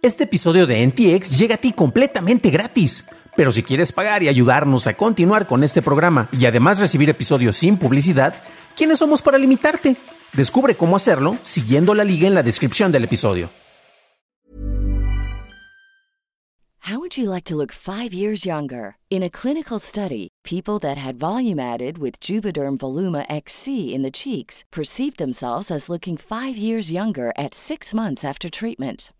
Este episodio de NTX llega a ti completamente gratis. Pero si quieres pagar y ayudarnos a continuar con este programa y además recibir episodios sin publicidad, ¿quiénes somos para limitarte? Descubre cómo hacerlo siguiendo la liga en la descripción del episodio. How would you like to look 5 years younger? In a clinical study, people that had volume added with Juvederm Voluma XC in the cheeks perceived themselves as looking 5 years younger at 6 months after treatment.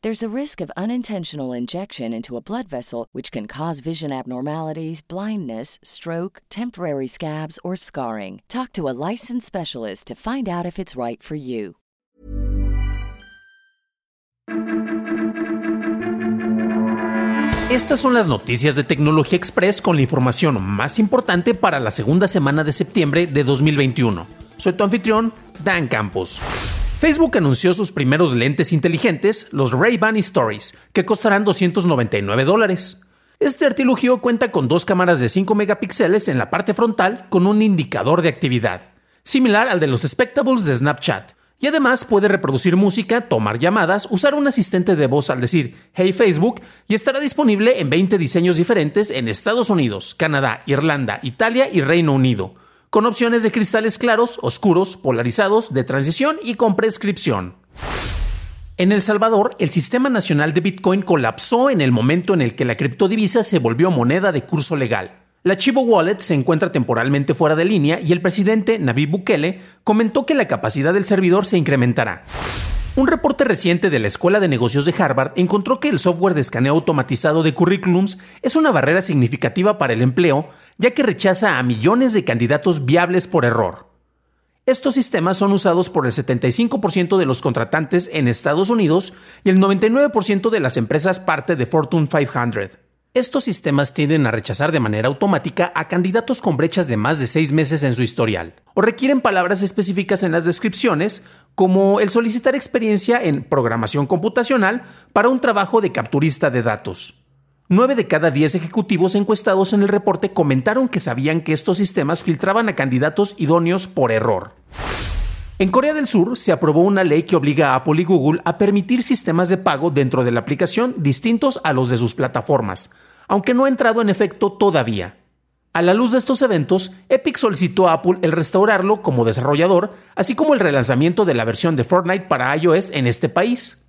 There's a risk of unintentional injection into a blood vessel, which can cause vision abnormalities, blindness, stroke, temporary scabs, or scarring. Talk to a licensed specialist to find out if it's right for you. Estas son las noticias de Tecnología Express con la información más importante para la segunda semana de septiembre de 2021. Soy tu anfitrión, Dan Campos. Facebook anunció sus primeros lentes inteligentes, los Ray-Ban Stories, que costarán 299 dólares. Este artilugio cuenta con dos cámaras de 5 megapíxeles en la parte frontal con un indicador de actividad, similar al de los Spectables de Snapchat, y además puede reproducir música, tomar llamadas, usar un asistente de voz al decir Hey Facebook y estará disponible en 20 diseños diferentes en Estados Unidos, Canadá, Irlanda, Italia y Reino Unido, con opciones de cristales claros, oscuros, polarizados, de transición y con prescripción. En El Salvador, el Sistema Nacional de Bitcoin colapsó en el momento en el que la criptodivisa se volvió moneda de curso legal. La Chivo Wallet se encuentra temporalmente fuera de línea y el presidente Nayib Bukele comentó que la capacidad del servidor se incrementará. Un reporte reciente de la Escuela de Negocios de Harvard encontró que el software de escaneo automatizado de currículums es una barrera significativa para el empleo, ya que rechaza a millones de candidatos viables por error. Estos sistemas son usados por el 75% de los contratantes en Estados Unidos y el 99% de las empresas parte de Fortune 500. Estos sistemas tienden a rechazar de manera automática a candidatos con brechas de más de seis meses en su historial, o requieren palabras específicas en las descripciones, como el solicitar experiencia en programación computacional para un trabajo de capturista de datos. Nueve de cada diez ejecutivos encuestados en el reporte comentaron que sabían que estos sistemas filtraban a candidatos idóneos por error. En Corea del Sur se aprobó una ley que obliga a Apple y Google a permitir sistemas de pago dentro de la aplicación distintos a los de sus plataformas, aunque no ha entrado en efecto todavía. A la luz de estos eventos, Epic solicitó a Apple el restaurarlo como desarrollador, así como el relanzamiento de la versión de Fortnite para iOS en este país.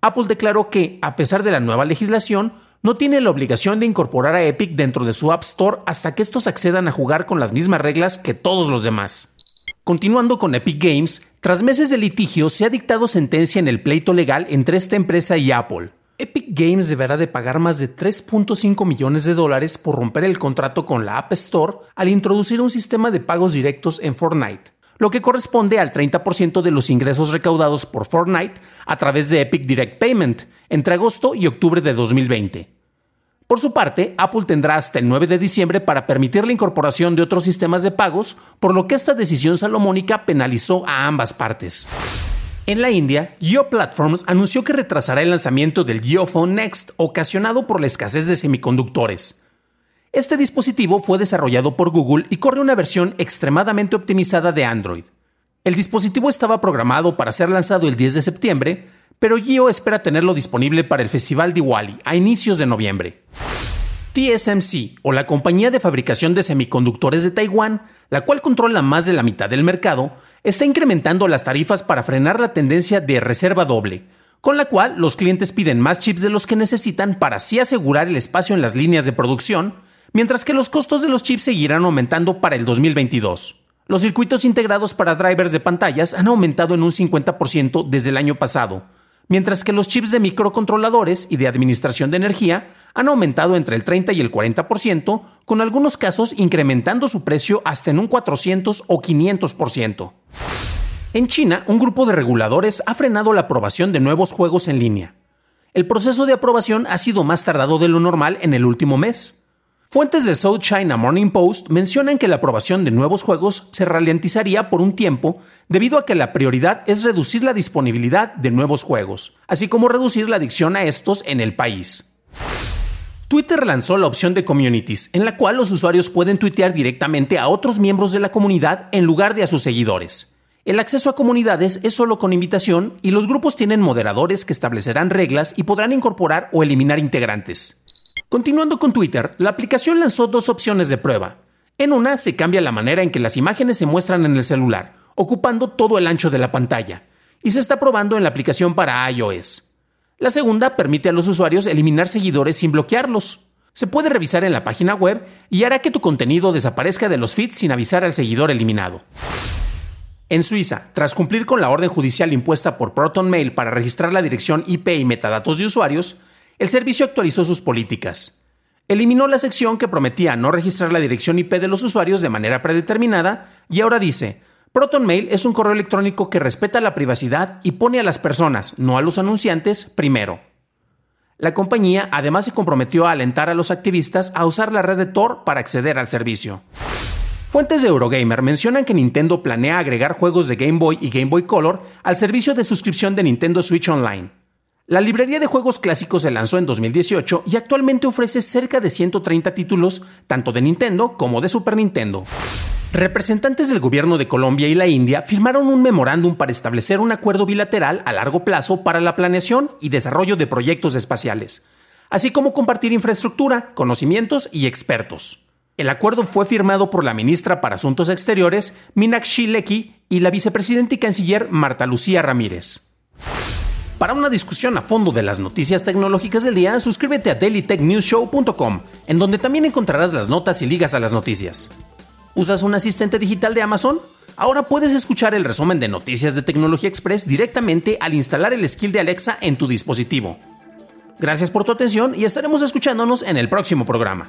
Apple declaró que, a pesar de la nueva legislación, no tiene la obligación de incorporar a Epic dentro de su App Store hasta que estos accedan a jugar con las mismas reglas que todos los demás. Continuando con Epic Games, tras meses de litigio se ha dictado sentencia en el pleito legal entre esta empresa y Apple. Epic Games deberá de pagar más de 3.5 millones de dólares por romper el contrato con la App Store al introducir un sistema de pagos directos en Fortnite, lo que corresponde al 30% de los ingresos recaudados por Fortnite a través de Epic Direct Payment entre agosto y octubre de 2020. Por su parte, Apple tendrá hasta el 9 de diciembre para permitir la incorporación de otros sistemas de pagos, por lo que esta decisión salomónica penalizó a ambas partes. En la India, Geo Platforms anunció que retrasará el lanzamiento del Geophone Next, ocasionado por la escasez de semiconductores. Este dispositivo fue desarrollado por Google y corre una versión extremadamente optimizada de Android. El dispositivo estaba programado para ser lanzado el 10 de septiembre, pero Gio espera tenerlo disponible para el Festival Diwali a inicios de noviembre. TSMC, o la compañía de fabricación de semiconductores de Taiwán, la cual controla más de la mitad del mercado, está incrementando las tarifas para frenar la tendencia de reserva doble, con la cual los clientes piden más chips de los que necesitan para así asegurar el espacio en las líneas de producción, mientras que los costos de los chips seguirán aumentando para el 2022. Los circuitos integrados para drivers de pantallas han aumentado en un 50% desde el año pasado, mientras que los chips de microcontroladores y de administración de energía han aumentado entre el 30 y el 40%, con algunos casos incrementando su precio hasta en un 400 o 500%. En China, un grupo de reguladores ha frenado la aprobación de nuevos juegos en línea. El proceso de aprobación ha sido más tardado de lo normal en el último mes. Fuentes de South China Morning Post mencionan que la aprobación de nuevos juegos se ralentizaría por un tiempo debido a que la prioridad es reducir la disponibilidad de nuevos juegos, así como reducir la adicción a estos en el país. Twitter lanzó la opción de Communities, en la cual los usuarios pueden tuitear directamente a otros miembros de la comunidad en lugar de a sus seguidores. El acceso a comunidades es solo con invitación y los grupos tienen moderadores que establecerán reglas y podrán incorporar o eliminar integrantes. Continuando con Twitter, la aplicación lanzó dos opciones de prueba. En una se cambia la manera en que las imágenes se muestran en el celular, ocupando todo el ancho de la pantalla, y se está probando en la aplicación para iOS. La segunda permite a los usuarios eliminar seguidores sin bloquearlos. Se puede revisar en la página web y hará que tu contenido desaparezca de los feeds sin avisar al seguidor eliminado. En Suiza, tras cumplir con la orden judicial impuesta por ProtonMail para registrar la dirección IP y metadatos de usuarios, el servicio actualizó sus políticas. Eliminó la sección que prometía no registrar la dirección IP de los usuarios de manera predeterminada y ahora dice, ProtonMail es un correo electrónico que respeta la privacidad y pone a las personas, no a los anunciantes, primero. La compañía además se comprometió a alentar a los activistas a usar la red de Tor para acceder al servicio. Fuentes de Eurogamer mencionan que Nintendo planea agregar juegos de Game Boy y Game Boy Color al servicio de suscripción de Nintendo Switch Online. La librería de juegos clásicos se lanzó en 2018 y actualmente ofrece cerca de 130 títulos, tanto de Nintendo como de Super Nintendo. Representantes del gobierno de Colombia y la India firmaron un memorándum para establecer un acuerdo bilateral a largo plazo para la planeación y desarrollo de proyectos espaciales, así como compartir infraestructura, conocimientos y expertos. El acuerdo fue firmado por la ministra para Asuntos Exteriores, Minakshi Lecky, y la vicepresidenta y canciller Marta Lucía Ramírez. Para una discusión a fondo de las noticias tecnológicas del día, suscríbete a dailytechnewsshow.com, en donde también encontrarás las notas y ligas a las noticias. ¿Usas un asistente digital de Amazon? Ahora puedes escuchar el resumen de Noticias de Tecnología Express directamente al instalar el skill de Alexa en tu dispositivo. Gracias por tu atención y estaremos escuchándonos en el próximo programa.